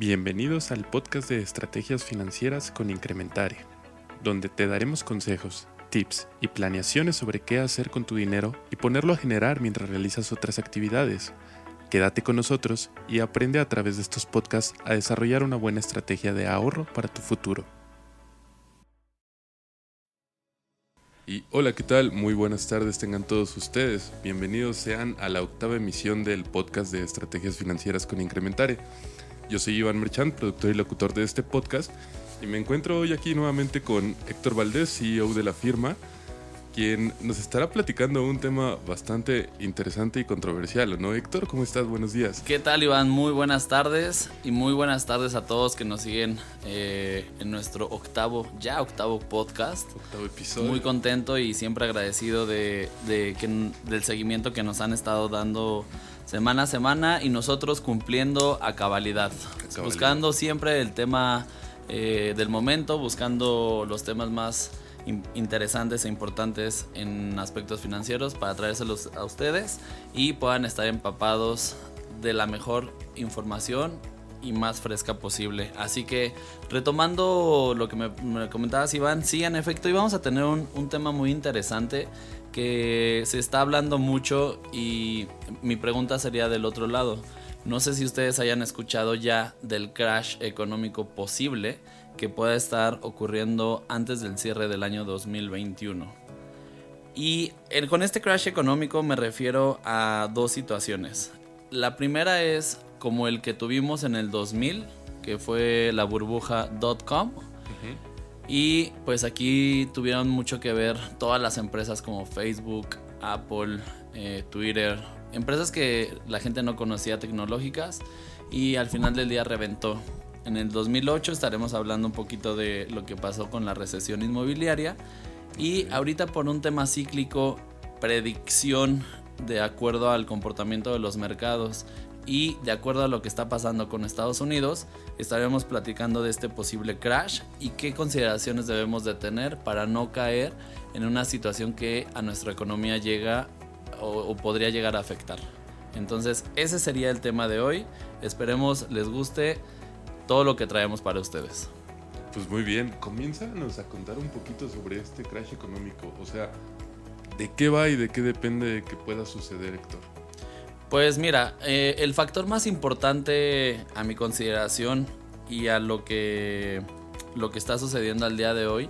Bienvenidos al podcast de estrategias financieras con Incrementare, donde te daremos consejos, tips y planeaciones sobre qué hacer con tu dinero y ponerlo a generar mientras realizas otras actividades. Quédate con nosotros y aprende a través de estos podcasts a desarrollar una buena estrategia de ahorro para tu futuro. Y hola, ¿qué tal? Muy buenas tardes tengan todos ustedes. Bienvenidos sean a la octava emisión del podcast de estrategias financieras con Incrementare. Yo soy Iván Merchant, productor y locutor de este podcast, y me encuentro hoy aquí nuevamente con Héctor Valdés, CEO de la firma, quien nos estará platicando un tema bastante interesante y controversial, ¿no, Héctor? ¿Cómo estás? Buenos días. ¿Qué tal, Iván? Muy buenas tardes y muy buenas tardes a todos que nos siguen eh, en nuestro octavo, ya octavo podcast. Octavo episodio. Muy contento y siempre agradecido de, de que, del seguimiento que nos han estado dando semana a semana y nosotros cumpliendo a cabalidad, buscando siempre el tema eh, del momento, buscando los temas más interesantes e importantes en aspectos financieros para traérselos a ustedes y puedan estar empapados de la mejor información y más fresca posible. Así que retomando lo que me, comentabas Iván, sí, en efecto, íbamos a tener un, un tema muy interesante que se está hablando mucho y mi pregunta sería del otro lado. No sé si ustedes hayan escuchado ya del crash económico posible que pueda estar ocurriendo antes del cierre del año 2021. Y con este crash económico me refiero a dos situaciones. La primera es como el que tuvimos en el 2000, que fue la burbuja .com. Y pues aquí tuvieron mucho que ver todas las empresas como Facebook, Apple, eh, Twitter, empresas que la gente no conocía tecnológicas y al final del día reventó. En el 2008 estaremos hablando un poquito de lo que pasó con la recesión inmobiliaria y ahorita por un tema cíclico, predicción de acuerdo al comportamiento de los mercados y de acuerdo a lo que está pasando con Estados Unidos, estaremos platicando de este posible crash y qué consideraciones debemos de tener para no caer en una situación que a nuestra economía llega o, podría llegar a afectar. Entonces, ese sería el tema de hoy. Esperemos les guste todo lo que traemos para ustedes. Pues muy bien, comiénzanos a contar un poquito sobre este crash económico. O sea, ¿de qué va y de qué depende que pueda suceder, Héctor? Pues mira, eh, el factor más importante a mi consideración y a lo que, lo que está sucediendo al día de hoy,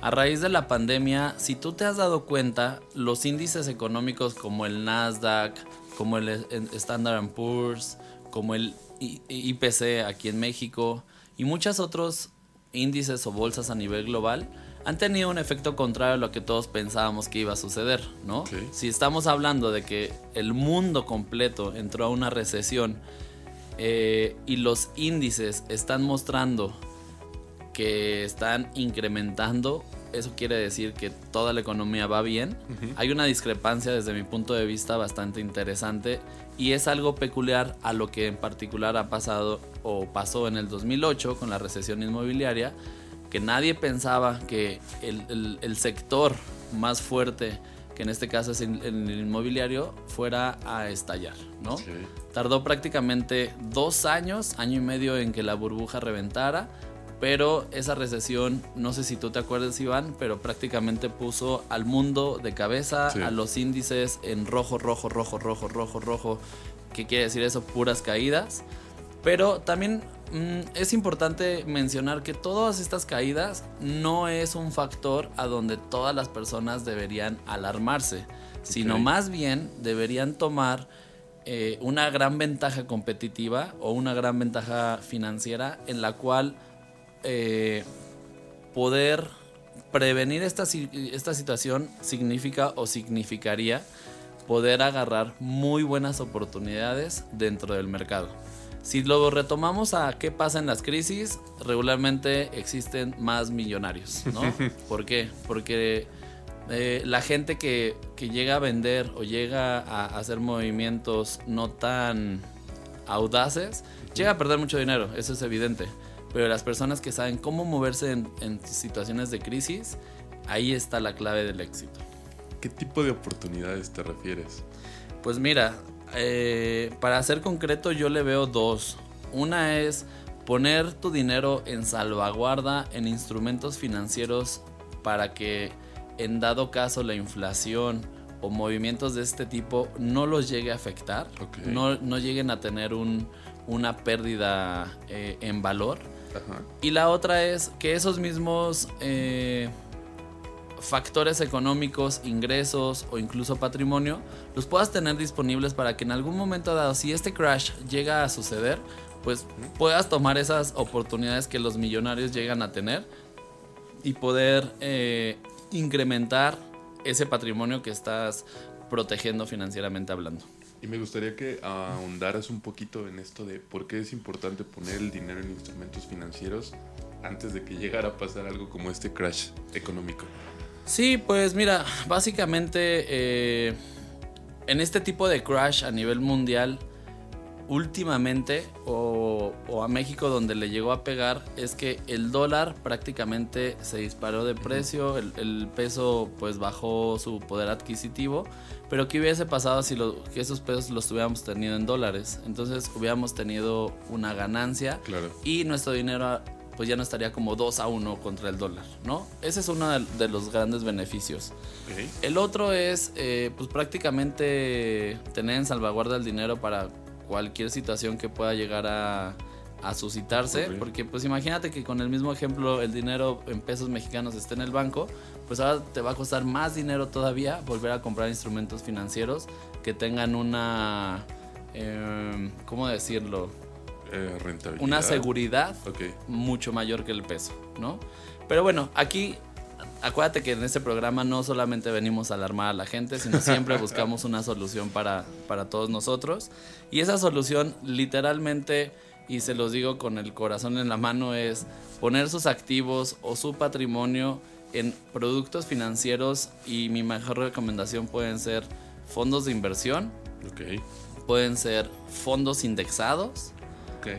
a raíz de la pandemia, si tú te has dado cuenta, los índices económicos como el Nasdaq, como el Standard Poor's, como el IPC aquí en México y muchos otros índices o bolsas a nivel global, han tenido un efecto contrario a lo que todos pensábamos que iba a suceder, ¿no? Si estamos hablando de que el mundo completo entró a una recesión eh, y los índices están mostrando que están incrementando, eso quiere decir que toda la economía va bien. Hay una discrepancia desde mi punto de vista bastante interesante y es algo peculiar a lo que en particular ha pasado o pasó en el 2008 con la recesión inmobiliaria que nadie pensaba que el, sector más fuerte, que en este caso es el, inmobiliario, fuera a estallar, ¿no? Tardó prácticamente dos años, año y medio en que la burbuja reventara, pero esa recesión, no sé si tú te acuerdas Iván, pero prácticamente puso al mundo de cabeza, a los índices en rojo, rojo, rojo, rojo, rojo, rojo. ¿Qué quiere decir eso? Puras caídas. Pero también Mm, es importante mencionar que todas estas caídas no es un factor a donde todas las personas deberían alarmarse, sino más bien deberían tomar eh, una gran ventaja competitiva o una gran ventaja financiera en la cual eh, poder prevenir esta, esta situación significa o significaría poder agarrar muy buenas oportunidades dentro del mercado. Si lo retomamos a qué pasa en las crisis, regularmente existen más millonarios, ¿no? ¿Por qué? Porque eh, la gente que, llega a vender o llega a hacer movimientos no tan audaces, llega a perder mucho dinero, eso es evidente. Pero las personas que saben cómo moverse en, en situaciones de crisis, ahí está la clave del éxito. ¿Qué tipo de oportunidades te refieres? Pues mira, eh, para ser concreto yo le veo dos. Una es poner tu dinero en salvaguarda en instrumentos financieros para que en dado caso la inflación o movimientos de este tipo no los llegue a afectar, no, no, lleguen a tener un, una pérdida eh, en valor. Y la otra es que esos mismos eh, factores económicos, ingresos o incluso patrimonio, los puedas tener disponibles para que en algún momento dado, si este crash llega a suceder, pues puedas tomar esas oportunidades que los millonarios llegan a tener y poder eh, incrementar ese patrimonio que estás protegiendo financieramente hablando. Y me gustaría que ahondaras un poquito en esto de por qué es importante poner el dinero en instrumentos financieros antes de que llegara a pasar algo como este crash económico. Sí, pues mira, básicamente eh, en este tipo de crash a nivel mundial, últimamente, o, a México donde le llegó a pegar, es que el dólar prácticamente se disparó de precio, el, peso pues bajó su poder adquisitivo, pero ¿qué hubiese pasado si que esos pesos los hubiéramos tenido en dólares? Entonces hubiéramos tenido una ganancia y nuestro dinero pues ya no estaría como 2 a 1 contra el dólar, ¿no? Ese es uno de, los grandes beneficios. El otro es, eh, pues prácticamente tener en salvaguarda el dinero para cualquier situación que pueda llegar a, suscitarse, porque pues imagínate que con el mismo ejemplo el dinero en pesos mexicanos esté en el banco, pues ahora te va a costar más dinero todavía volver a comprar instrumentos financieros que tengan una, eh, ¿cómo decirlo? Eh, una seguridad mucho mayor que el peso, ¿no? Pero bueno, aquí acuérdate que en este programa no solamente venimos a alarmar a la gente, sino siempre buscamos una solución para, para todos nosotros. Y esa solución literalmente, y se los digo con el corazón en la mano, es poner sus activos o su patrimonio en productos financieros y mi mejor recomendación pueden ser fondos de inversión, pueden ser fondos indexados,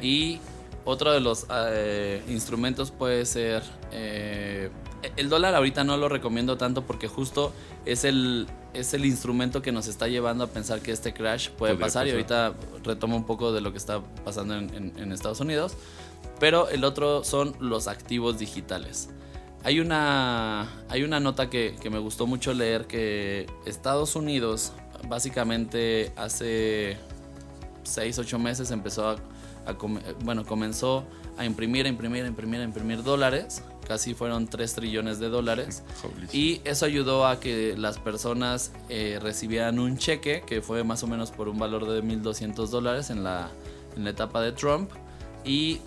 y otro de los eh, instrumentos puede ser... Eh, el dólar ahorita no lo recomiendo tanto porque justo es el, es el instrumento que nos está llevando a pensar que este crash puede pasar, y ahorita retomo un poco de lo que está pasando en, Estados Unidos. Pero el otro son los activos digitales. Hay una, hay una nota que, que me gustó mucho leer que Estados Unidos básicamente hace 6, 8 meses empezó a bueno, comenzó a imprimir, a imprimir, a imprimir, a imprimir dólares. Casi fueron 3 trillones de dólares. Y eso ayudó a que las personas eh, recibieran un cheque que fue más o menos por un valor de 1.200 dólares en la, en la etapa de Trump. Y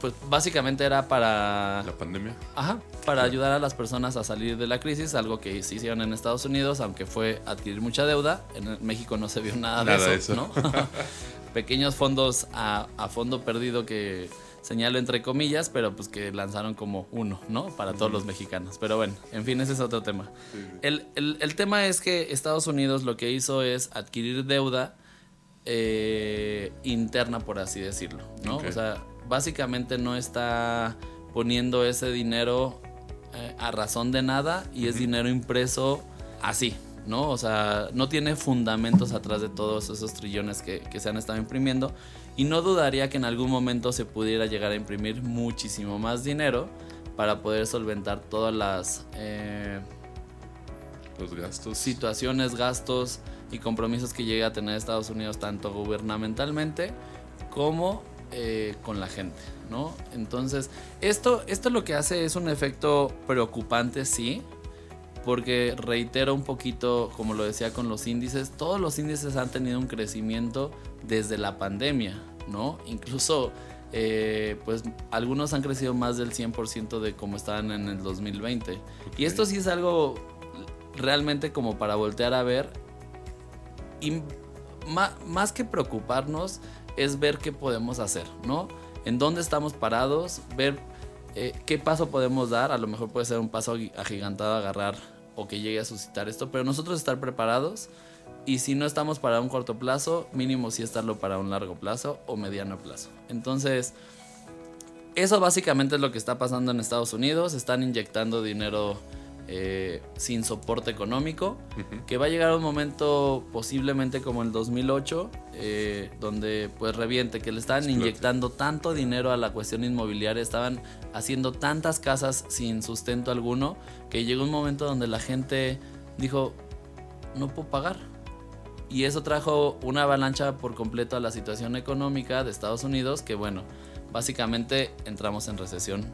pues básicamente era para... La pandemia. Ajá, para ayudar a las personas a salir de la crisis, algo que sí hicieron en Estados Unidos, aunque fue adquirir mucha deuda. En México no se vio nada, de eso, ¿no? pequeños fondos a, fondo perdido que señalo entre comillas, pero pues que lanzaron como uno, ¿no? Para todos los mexicanos. Pero bueno, en fin, ese es otro tema. El, tema es que Estados Unidos lo que hizo es adquirir deuda eh, interna, por así decirlo, ¿no? O sea, básicamente no está poniendo ese dinero eh, a razón de nada y es dinero impreso así, ¿no? O sea, no tiene fundamentos atrás de todos esos trillones que, se han estado imprimiendo. Y no dudaría que en algún momento se pudiera llegar a imprimir muchísimo más dinero para poder solventar todas las eh, los gastos. situaciones, gastos y compromisos que llegue a tener Estados Unidos tanto gubernamentalmente como eh, con la gente, ¿no? Entonces, esto, esto lo que hace es un efecto preocupante, sí, porque reitero un poquito, como lo decía con los índices, todos los índices han tenido un crecimiento desde la pandemia, ¿no? Incluso, eh, pues algunos han crecido más del 100% de como estaban en el 2020. Y esto sí es algo realmente como para voltear a ver. Y más que preocuparnos, es ver qué podemos hacer, ¿no? En dónde estamos parados, ver eh, ¿Qué paso podemos dar? A lo mejor puede ser un paso agigantado, agarrar o que llegue a suscitar esto, pero nosotros estar preparados y si no estamos para un corto plazo, mínimo sí estarlo para un largo plazo o mediano plazo. Entonces, eso básicamente es lo que está pasando en Estados Unidos. Están inyectando dinero eh, sin soporte económico, que va a llegar un momento posiblemente como el 2008, eh, donde pues reviente, que le estaban inyectando tanto dinero a la cuestión inmobiliaria, estaban haciendo tantas casas sin sustento alguno, que llegó un momento donde la gente dijo, no puedo pagar. Y eso trajo una avalancha por completo a la situación económica de Estados Unidos, que bueno, básicamente entramos en recesión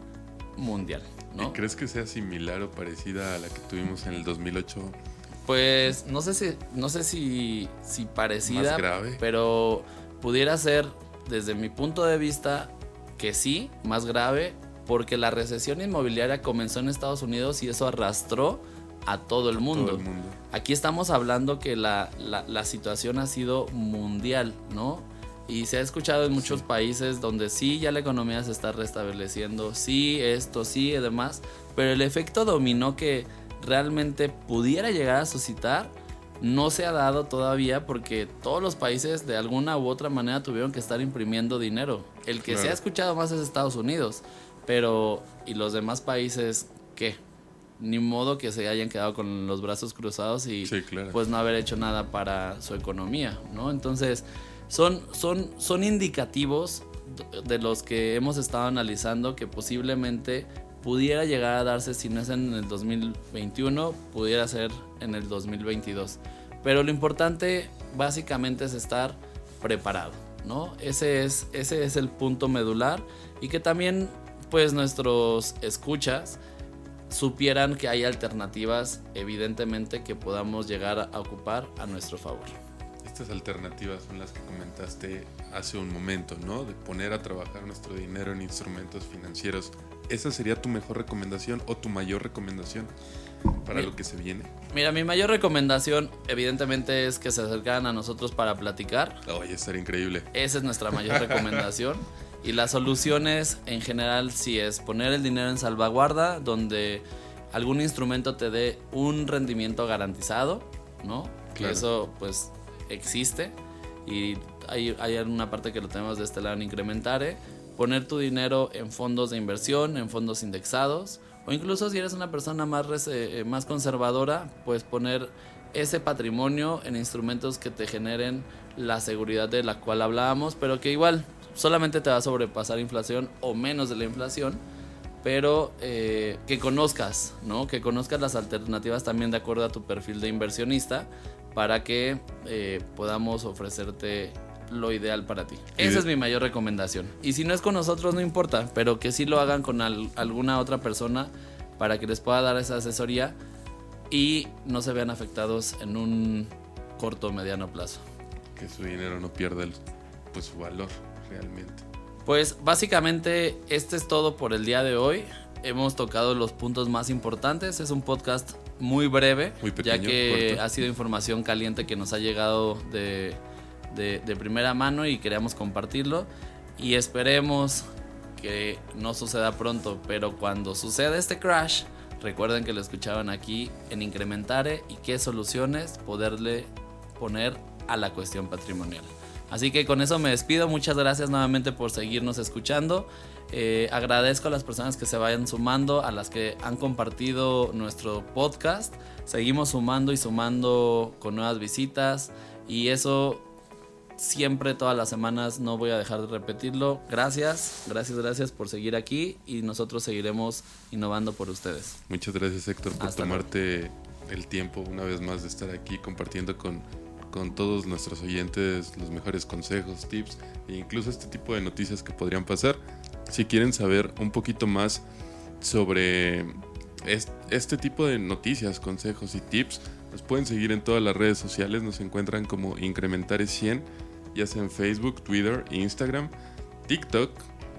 mundial. ¿Y crees que sea similar o parecida a la que tuvimos en el 2008? Pues no sé si, no sé si, si parecida, pero pudiera ser desde mi punto de vista que sí, más grave, porque la recesión inmobiliaria comenzó en Estados Unidos y eso arrastró a todo el mundo. Aquí estamos hablando que la, la situación ha sido mundial, ¿no? Y se ha escuchado en muchos países donde sí, ya la economía se está restableciendo, sí, esto, sí y demás, pero el efecto dominó que realmente pudiera llegar a suscitar no se ha dado todavía porque todos los países de alguna u otra manera tuvieron que estar imprimiendo dinero. El que se ha escuchado más es Estados Unidos, pero ¿y los demás países qué? Ni modo que se hayan quedado con los brazos cruzados y pues no haber hecho nada para su economía, ¿no? Entonces, son, son, son indicativos de los que hemos estado analizando que posiblemente pudiera llegar a darse, si no es en el 2021, pudiera ser en el 2022. Pero lo importante básicamente es estar preparado, ¿no? Ese es, ese es el punto medular y que también pues nuestros escuchas supieran que hay alternativas evidentemente que podamos llegar a ocupar a nuestro favor estas alternativas son las que comentaste hace un momento, ¿no? De poner a trabajar nuestro dinero en instrumentos financieros. ¿Esa sería tu mejor recomendación o tu mayor recomendación para lo que se viene? Mira, mi mayor recomendación evidentemente es que se acercaran a nosotros para platicar. Oye, estaría increíble. Esa es nuestra mayor recomendación. y las soluciones en general sí es poner el dinero en salvaguarda, donde algún instrumento te dé un rendimiento garantizado, ¿no? Que eso pues existe y hay, hay una parte que lo tenemos de este lado en Incrementare. Poner tu dinero en fondos de inversión, en fondos indexados o incluso si eres una persona más, eh, más conservadora, pues poner ese patrimonio en instrumentos que te generen la seguridad de la cual hablábamos, pero que igual solamente te va a sobrepasar inflación o menos de la inflación, pero eh, que conozcas, ¿no? Que conozcas las alternativas también de acuerdo a tu perfil de inversionista para que eh, podamos ofrecerte lo ideal para ti. Esa es mi mayor recomendación. Y si no es con nosotros, no importa, pero que sí lo hagan con alguna otra persona para que les pueda dar esa asesoría y no se vean afectados en un corto o mediano plazo. Que su dinero no pierda pues, su valor realmente. Pues básicamente este es todo por el día de hoy. Hemos tocado los puntos más importantes. Es un podcast muy breve, ya que ha sido información caliente que nos ha llegado de, de, primera mano y queríamos compartirlo. Y esperemos que no suceda pronto, pero cuando suceda este crash, recuerden que lo escuchaban aquí en Incrementare y qué soluciones poderle poner a la cuestión patrimonial. Así que con eso me despido. Muchas gracias nuevamente por seguirnos escuchando. Eh, agradezco a las personas que se vayan sumando, a las que han compartido nuestro podcast. Seguimos sumando y sumando con nuevas visitas y eso siempre, todas las semanas, no voy a dejar de repetirlo. Gracias, gracias, gracias por seguir aquí y nosotros seguiremos innovando por ustedes. Muchas gracias Héctor por tomarte el tiempo una vez más de estar aquí compartiendo con con todos nuestros oyentes los mejores consejos, tips e incluso este tipo de noticias que podrían pasar. Si quieren saber un poquito más sobre este tipo de noticias, consejos y tips, nos pueden seguir en todas las redes sociales, nos encuentran como Incrementare 100, ya sea en Facebook, Twitter, Instagram, TikTok,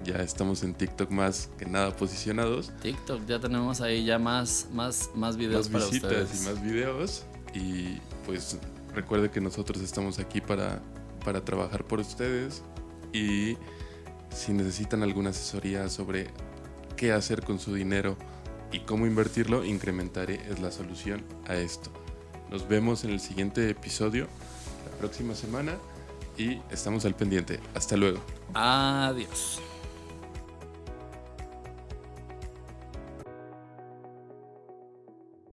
ya estamos en TikTok más que nada posicionados. TikTok, ya tenemos ahí ya más, más, más videos más visitas y más videos. Y pues Recuerde que nosotros estamos aquí para, para trabajar por ustedes y si necesitan alguna asesoría sobre qué hacer con su dinero y cómo invertirlo, Incrementaré es la solución a esto. Nos vemos en el siguiente episodio la próxima semana y estamos al pendiente. Hasta luego. Adiós.